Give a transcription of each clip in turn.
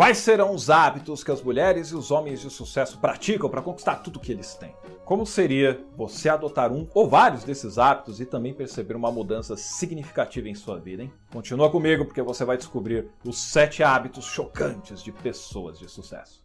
Quais serão os hábitos que as mulheres e os homens de sucesso praticam para conquistar tudo que eles têm? Como seria você adotar um ou vários desses hábitos e também perceber uma mudança significativa em sua vida, hein? Continua comigo porque você vai descobrir os sete hábitos chocantes de pessoas de sucesso.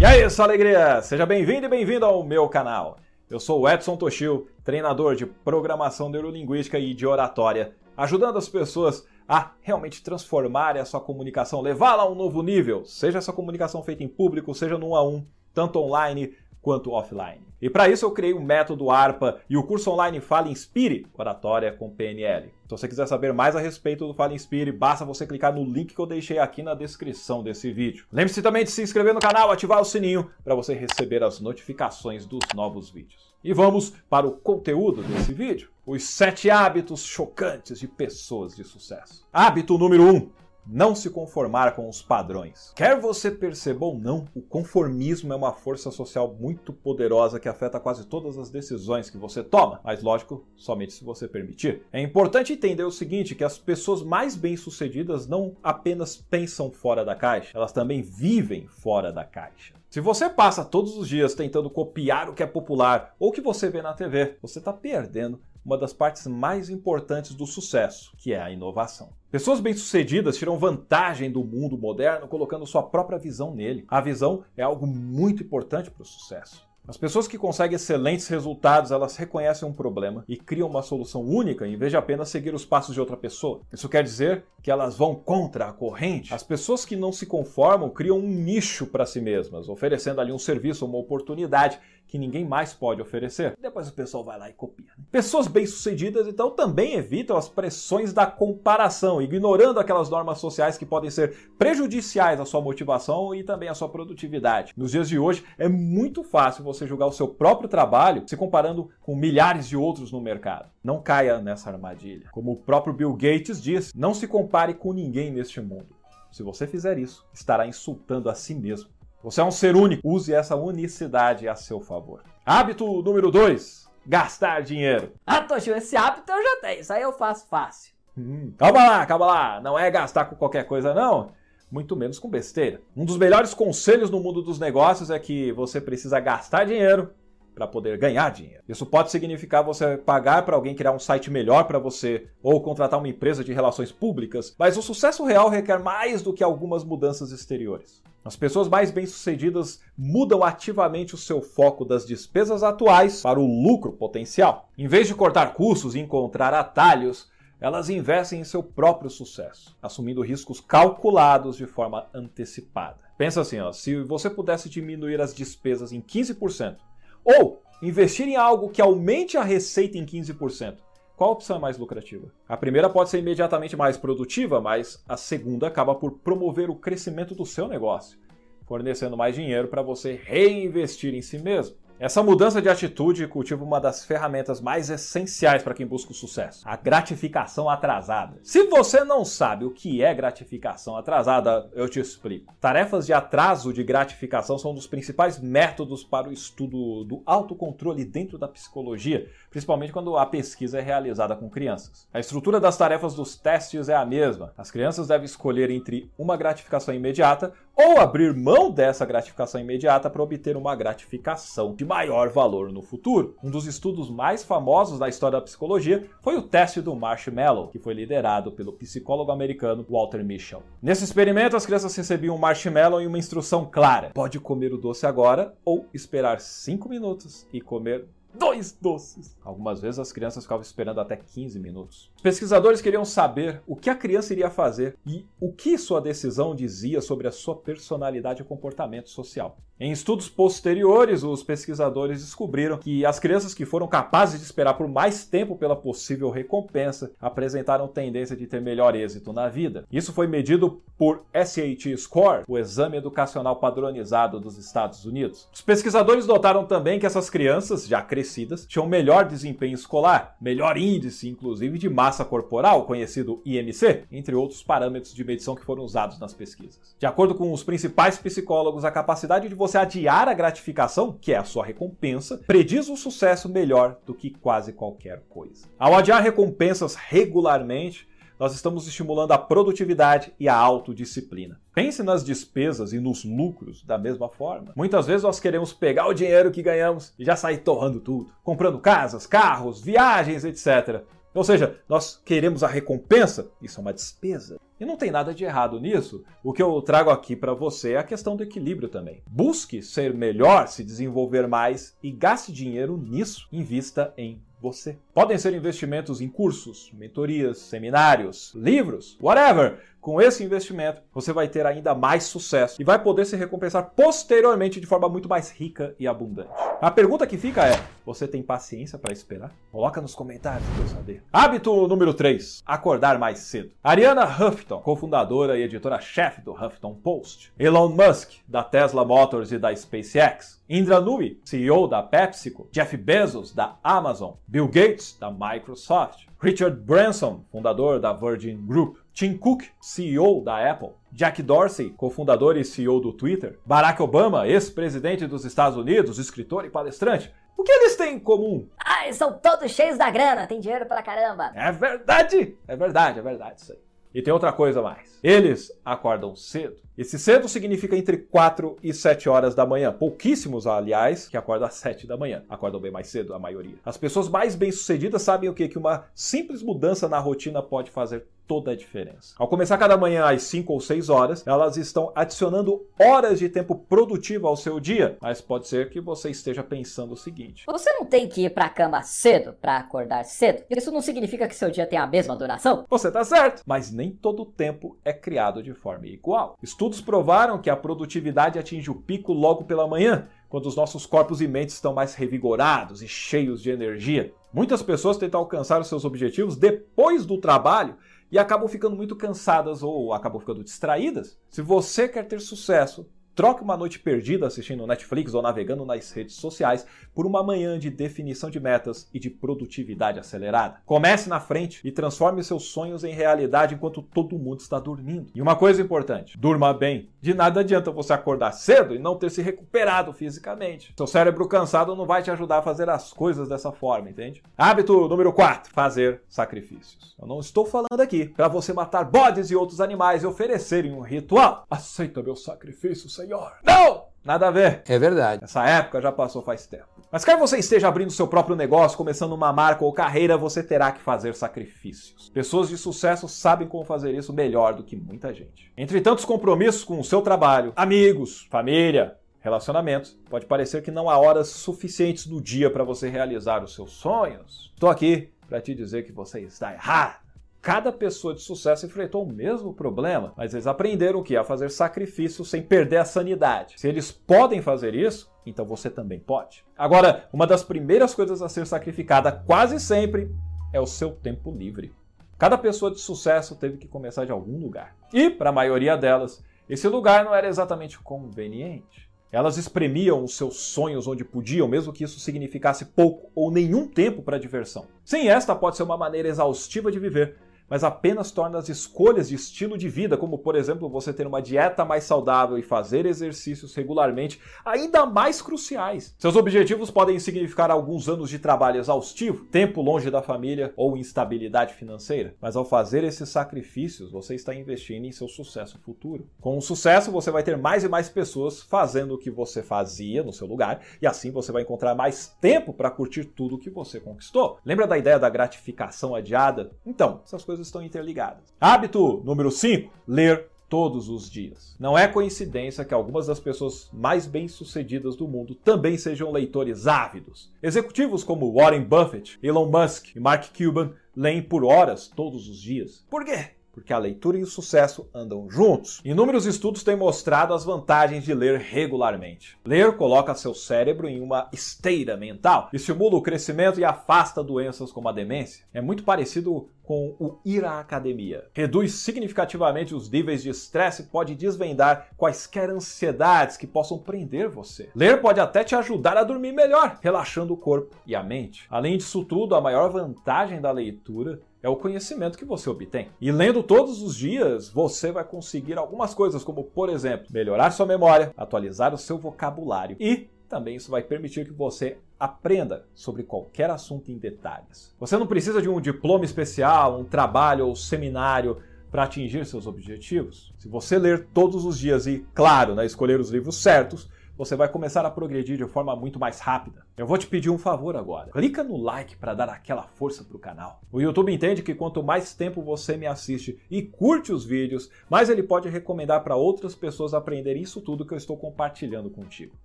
E aí, sua alegria! Seja bem-vindo e bem-vindo ao meu canal. Eu sou o Edson Toshio, treinador de programação neurolinguística e de oratória ajudando as pessoas a realmente transformarem a sua comunicação, levá-la a um novo nível, seja essa comunicação feita em público, seja no um a um, tanto online quanto offline. E para isso eu criei o método ARPA e o curso online Fale Inspire, oratória com PNL. Se você quiser saber mais a respeito do Fale Inspire, basta você clicar no link que eu deixei aqui na descrição desse vídeo. Lembre-se também de se inscrever no canal, ativar o sininho para você receber as notificações dos novos vídeos. E vamos para o conteúdo desse vídeo. Os 7 hábitos chocantes de pessoas de sucesso. Hábito número 1. Um, não se conformar com os padrões. Quer você perceba ou não, o conformismo é uma força social muito poderosa que afeta quase todas as decisões que você toma, mas lógico, somente se você permitir. É importante entender o seguinte, que as pessoas mais bem-sucedidas não apenas pensam fora da caixa, elas também vivem fora da caixa. Se você passa todos os dias tentando copiar o que é popular ou o que você vê na TV, você está perdendo uma das partes mais importantes do sucesso, que é a inovação. Pessoas bem-sucedidas tiram vantagem do mundo moderno colocando sua própria visão nele. A visão é algo muito importante para o sucesso. As pessoas que conseguem excelentes resultados, elas reconhecem um problema e criam uma solução única em vez de apenas seguir os passos de outra pessoa. Isso quer dizer que elas vão contra a corrente. As pessoas que não se conformam criam um nicho para si mesmas, oferecendo ali um serviço, uma oportunidade que ninguém mais pode oferecer. Depois o pessoal vai lá e copia. Né? Pessoas bem-sucedidas, então, também evitam as pressões da comparação, ignorando aquelas normas sociais que podem ser prejudiciais à sua motivação e também à sua produtividade. Nos dias de hoje, é muito fácil você julgar o seu próprio trabalho se comparando com milhares de outros no mercado. Não caia nessa armadilha. Como o próprio Bill Gates diz, não se compare com ninguém neste mundo. Se você fizer isso, estará insultando a si mesmo. Você é um ser único. Use essa unicidade a seu favor. Hábito número 2. Gastar dinheiro. Ah, Toshio, esse hábito eu já tenho. Isso aí eu faço fácil. Hum, calma lá, calma lá. Não é gastar com qualquer coisa, não. Muito menos com besteira. Um dos melhores conselhos no mundo dos negócios é que você precisa gastar dinheiro para poder ganhar dinheiro. Isso pode significar você pagar para alguém criar um site melhor para você ou contratar uma empresa de relações públicas, mas o sucesso real requer mais do que algumas mudanças exteriores. As pessoas mais bem-sucedidas mudam ativamente o seu foco das despesas atuais para o lucro potencial. Em vez de cortar custos e encontrar atalhos, elas investem em seu próprio sucesso, assumindo riscos calculados de forma antecipada. Pensa assim, ó, se você pudesse diminuir as despesas em 15%, ou investir em algo que aumente a receita em 15%. Qual opção é mais lucrativa? A primeira pode ser imediatamente mais produtiva, mas a segunda acaba por promover o crescimento do seu negócio, fornecendo mais dinheiro para você reinvestir em si mesmo. Essa mudança de atitude cultiva uma das ferramentas mais essenciais para quem busca o sucesso: a gratificação atrasada. Se você não sabe o que é gratificação atrasada, eu te explico. Tarefas de atraso de gratificação são um dos principais métodos para o estudo do autocontrole dentro da psicologia, principalmente quando a pesquisa é realizada com crianças. A estrutura das tarefas dos testes é a mesma. As crianças devem escolher entre uma gratificação imediata ou abrir mão dessa gratificação imediata para obter uma gratificação de maior valor no futuro. Um dos estudos mais famosos da história da psicologia foi o teste do marshmallow, que foi liderado pelo psicólogo americano Walter Mischel. Nesse experimento, as crianças recebiam um marshmallow e uma instrução clara: pode comer o doce agora ou esperar 5 minutos e comer dois doces. Algumas vezes as crianças ficavam esperando até 15 minutos. Os pesquisadores queriam saber o que a criança iria fazer e o que sua decisão dizia sobre a sua personalidade e comportamento social. Em estudos posteriores, os pesquisadores descobriram que as crianças que foram capazes de esperar por mais tempo pela possível recompensa apresentaram tendência de ter melhor êxito na vida. Isso foi medido por SAT Score, o exame educacional padronizado dos Estados Unidos. Os pesquisadores notaram também que essas crianças, já crescidas, tinham melhor desempenho escolar, melhor índice, inclusive, de massa corporal, conhecido IMC, entre outros parâmetros de medição que foram usados nas pesquisas. De acordo com os principais psicólogos, a capacidade de você você adiar a gratificação, que é a sua recompensa, prediz o sucesso melhor do que quase qualquer coisa. Ao adiar recompensas regularmente, nós estamos estimulando a produtividade e a autodisciplina. Pense nas despesas e nos lucros da mesma forma. Muitas vezes nós queremos pegar o dinheiro que ganhamos e já sair torrando tudo, comprando casas, carros, viagens, etc. Ou seja, nós queremos a recompensa, isso é uma despesa. E não tem nada de errado nisso. O que eu trago aqui para você é a questão do equilíbrio também. Busque ser melhor, se desenvolver mais e gaste dinheiro nisso. Invista em você. Podem ser investimentos em cursos, mentorias, seminários, livros, whatever. Com esse investimento, você vai ter ainda mais sucesso e vai poder se recompensar posteriormente de forma muito mais rica e abundante. A pergunta que fica é: você tem paciência para esperar? Coloca nos comentários para eu saber. Hábito número 3: acordar mais cedo. Ariana Huffington, cofundadora e editora-chefe do Huffington Post. Elon Musk, da Tesla Motors e da SpaceX. Indra Nooyi, CEO da PepsiCo. Jeff Bezos, da Amazon. Bill Gates, da Microsoft. Richard Branson, fundador da Virgin Group. Tim Cook, CEO da Apple. Jack Dorsey, cofundador e CEO do Twitter. Barack Obama, ex-presidente dos Estados Unidos, escritor e palestrante. O que eles têm em comum? Ah, eles são todos cheios da grana, tem dinheiro pra caramba. É verdade! É verdade, é verdade isso aí. E tem outra coisa mais. Eles acordam cedo. Esse cedo significa entre 4 e 7 horas da manhã. Pouquíssimos, aliás, que acordam às 7 da manhã. Acordam bem mais cedo, a maioria. As pessoas mais bem-sucedidas sabem o que? Que uma simples mudança na rotina pode fazer toda a diferença. Ao começar cada manhã às 5 ou 6 horas, elas estão adicionando horas de tempo produtivo ao seu dia. Mas pode ser que você esteja pensando o seguinte: Você não tem que ir pra cama cedo pra acordar cedo? Isso não significa que seu dia tem a mesma duração? Você tá certo, mas nem todo o tempo é criado de forma igual. Estudos provaram que a produtividade atinge o pico logo pela manhã, quando os nossos corpos e mentes estão mais revigorados e cheios de energia. Muitas pessoas tentam alcançar os seus objetivos depois do trabalho e acabam ficando muito cansadas ou acabam ficando distraídas. Se você quer ter sucesso, Troque uma noite perdida assistindo Netflix ou navegando nas redes sociais por uma manhã de definição de metas e de produtividade acelerada. Comece na frente e transforme seus sonhos em realidade enquanto todo mundo está dormindo. E uma coisa importante: durma bem. De nada adianta você acordar cedo e não ter se recuperado fisicamente. Seu cérebro cansado não vai te ajudar a fazer as coisas dessa forma, entende? Hábito número 4: fazer sacrifícios. Eu não estou falando aqui para você matar bodes e outros animais e oferecerem um ritual. Aceita meu sacrifício, Senhor. Não! Nada a ver. É verdade. Essa época já passou faz tempo. Mas quer você esteja abrindo seu próprio negócio, começando uma marca ou carreira, você terá que fazer sacrifícios. Pessoas de sucesso sabem como fazer isso melhor do que muita gente. Entre tantos compromissos com o seu trabalho, amigos, família, relacionamentos, pode parecer que não há horas suficientes no dia para você realizar os seus sonhos. Estou aqui para te dizer que você está errado. Cada pessoa de sucesso enfrentou o mesmo problema, mas eles aprenderam que? A fazer sacrifícios sem perder a sanidade. Se eles podem fazer isso, então você também pode. Agora, uma das primeiras coisas a ser sacrificada quase sempre é o seu tempo livre. Cada pessoa de sucesso teve que começar de algum lugar. E, para a maioria delas, esse lugar não era exatamente conveniente. Elas espremiam os seus sonhos onde podiam, mesmo que isso significasse pouco ou nenhum tempo para diversão. Sim, esta pode ser uma maneira exaustiva de viver, mas apenas torna as escolhas de estilo de vida, como por exemplo você ter uma dieta mais saudável e fazer exercícios regularmente, ainda mais cruciais. Seus objetivos podem significar alguns anos de trabalho exaustivo, tempo longe da família ou instabilidade financeira, mas ao fazer esses sacrifícios, você está investindo em seu sucesso futuro. Com o sucesso, você vai ter mais e mais pessoas fazendo o que você fazia no seu lugar, e assim você vai encontrar mais tempo para curtir tudo o que você conquistou. Lembra da ideia da gratificação adiada? Então, essas coisas estão interligadas. Hábito número 5: ler todos os dias. Não é coincidência que algumas das pessoas mais bem-sucedidas do mundo também sejam leitores ávidos. Executivos como Warren Buffett, Elon Musk e Mark Cuban leem por horas todos os dias. Por quê? Porque a leitura e o sucesso andam juntos. Inúmeros estudos têm mostrado as vantagens de ler regularmente. Ler coloca seu cérebro em uma esteira mental, estimula o crescimento e afasta doenças como a demência. É muito parecido com o ir à academia. Reduz significativamente os níveis de estresse e pode desvendar quaisquer ansiedades que possam prender você. Ler pode até te ajudar a dormir melhor, relaxando o corpo e a mente. Além disso tudo, a maior vantagem da leitura é o conhecimento que você obtém. E lendo todos os dias, você vai conseguir algumas coisas, como, por exemplo, melhorar sua memória, atualizar o seu vocabulário e também isso vai permitir que você aprenda sobre qualquer assunto em detalhes. Você não precisa de um diploma especial, um trabalho ou seminário para atingir seus objetivos. Se você ler todos os dias e, claro, né, escolher os livros certos, você vai começar a progredir de forma muito mais rápida. Eu vou te pedir um favor agora. Clica no like para dar aquela força para o canal. O YouTube entende que quanto mais tempo você me assiste e curte os vídeos, mais ele pode recomendar para outras pessoas aprenderem isso tudo que eu estou compartilhando contigo.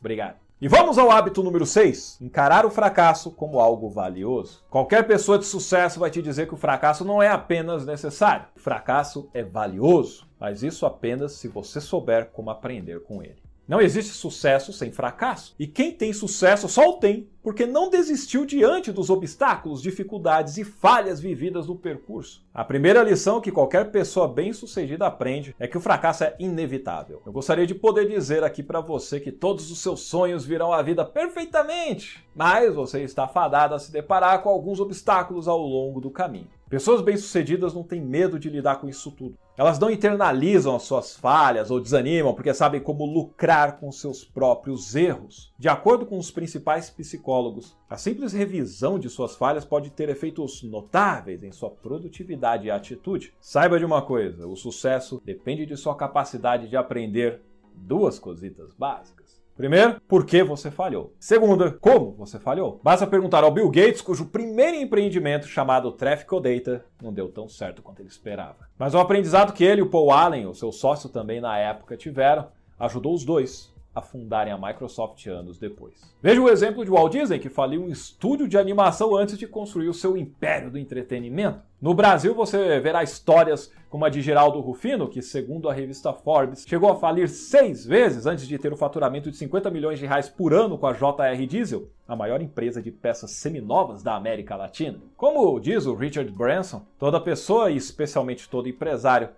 Obrigado. E vamos ao hábito número 6: encarar o fracasso como algo valioso. Qualquer pessoa de sucesso vai te dizer que o fracasso não é apenas necessário, o fracasso é valioso, mas isso apenas se você souber como aprender com ele. Não existe sucesso sem fracasso. E quem tem sucesso só o tem porque não desistiu diante dos obstáculos, dificuldades e falhas vividas no percurso. A primeira lição que qualquer pessoa bem-sucedida aprende é que o fracasso é inevitável. Eu gostaria de poder dizer aqui para você que todos os seus sonhos virão à vida perfeitamente, mas você está fadado a se deparar com alguns obstáculos ao longo do caminho. Pessoas bem-sucedidas não têm medo de lidar com isso tudo. Elas não internalizam as suas falhas ou desanimam porque sabem como lucrar com seus próprios erros. De acordo com os principais psicólogos, a simples revisão de suas falhas pode ter efeitos notáveis em sua produtividade e atitude. Saiba de uma coisa: o sucesso depende de sua capacidade de aprender duas cositas básicas. Primeiro, por que você falhou? Segunda, como você falhou? Basta perguntar ao Bill Gates, cujo primeiro empreendimento, chamado Traffic Data, não deu tão certo quanto ele esperava. Mas o aprendizado que ele e o Paul Allen, o seu sócio também na época, tiveram, ajudou os dois a fundarem a Microsoft anos depois. Veja o exemplo de Walt Disney, que faliu um estúdio de animação antes de construir o seu império do entretenimento. No Brasil, você verá histórias como a de Geraldo Rufino, que, segundo a revista Forbes, chegou a falir seis vezes antes de ter o faturamento de 50 milhões de reais por ano com a JR Diesel, a maior empresa de peças seminovas da América Latina. Como diz o Richard Branson, toda pessoa, e especialmente todo empresário,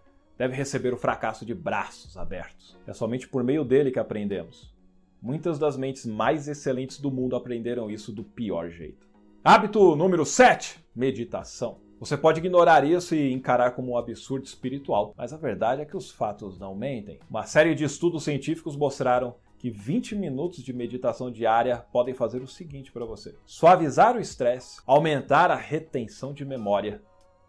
deve receber o fracasso de braços abertos. É somente por meio dele que aprendemos. Muitas das mentes mais excelentes do mundo aprenderam isso do pior jeito. Hábito número 7: meditação. Você pode ignorar isso e encarar como um absurdo espiritual, mas a verdade é que os fatos não mentem. Uma série de estudos científicos mostraram que 20 minutos de meditação diária podem fazer o seguinte para você: suavizar o estresse, aumentar a retenção de memória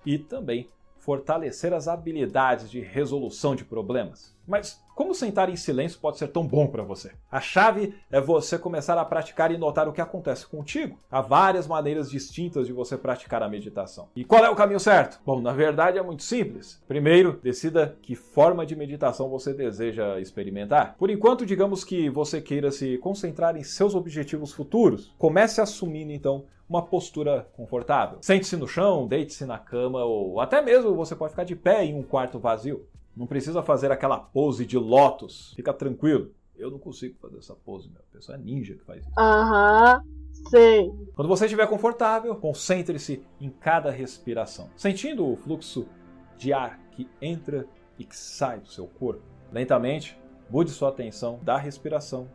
e também fortalecer as habilidades de resolução de problemas. Mas como sentar em silêncio pode ser tão bom para você? A chave é você começar a praticar e notar o que acontece contigo. Há várias maneiras distintas de você praticar a meditação. E qual é o caminho certo? Bom, na verdade é muito simples. Primeiro, decida que forma de meditação você deseja experimentar. Por enquanto, digamos que você queira se concentrar em seus objetivos futuros. Comece assumindo então uma postura confortável. Sente-se no chão, deite-se na cama ou até mesmo você pode ficar de pé em um quarto vazio. Não precisa fazer aquela pose de lótus. Fica tranquilo. Eu não consigo fazer essa pose, meu. A pessoa é ninja que faz isso. Aham, sei. Quando você estiver confortável, concentre-se em cada respiração, sentindo o fluxo de ar que entra e que sai do seu corpo. Lentamente, mude sua atenção da respiração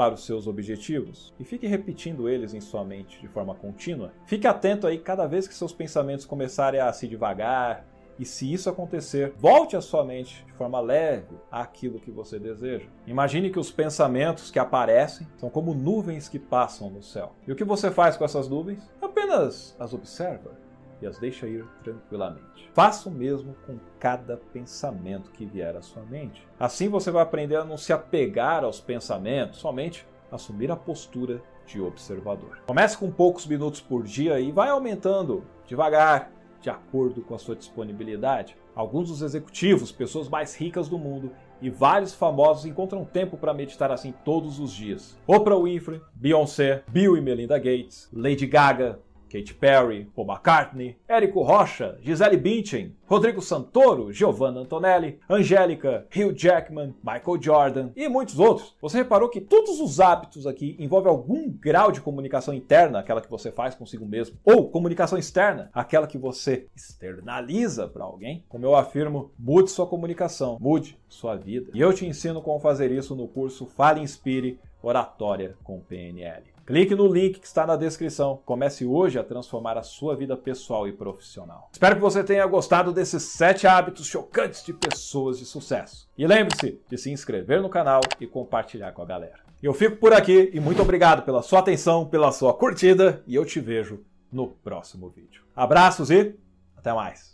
para os seus objetivos e fique repetindo eles em sua mente de forma contínua. Fique atento aí cada vez que seus pensamentos começarem a se devagar, e se isso acontecer, volte a sua mente de forma leve àquilo que você deseja. Imagine que os pensamentos que aparecem são como nuvens que passam no céu. E o que você faz com essas nuvens? Apenas as observa e as deixa ir tranquilamente. Faça o mesmo com cada pensamento que vier à sua mente. Assim você vai aprender a não se apegar aos pensamentos, somente assumir a postura de observador. Comece com poucos minutos por dia e vai aumentando devagar de acordo com a sua disponibilidade. Alguns dos executivos, pessoas mais ricas do mundo e vários famosos encontram tempo para meditar assim todos os dias. Oprah Winfrey, Beyoncé, Bill e Melinda Gates, Lady Gaga, Katy Perry, Paul McCartney, Érico Rocha, Gisele Bündchen, Rodrigo Santoro, Giovanna Antonelli, Angélica, Hugh Jackman, Michael Jordan e muitos outros. Você reparou que todos os hábitos aqui envolvem algum grau de comunicação interna, aquela que você faz consigo mesmo, ou comunicação externa, aquela que você externaliza para alguém? Como eu afirmo, mude sua comunicação, mude sua vida. E eu te ensino como fazer isso no curso Fale Inspire Oratória com PNL. Clique no link que está na descrição. Comece hoje a transformar a sua vida pessoal e profissional. Espero que você tenha gostado desses 7 hábitos chocantes de pessoas de sucesso. E lembre-se de se inscrever no canal e compartilhar com a galera. Eu fico por aqui e muito obrigado pela sua atenção, pela sua curtida e eu te vejo no próximo vídeo. Abraços e até mais!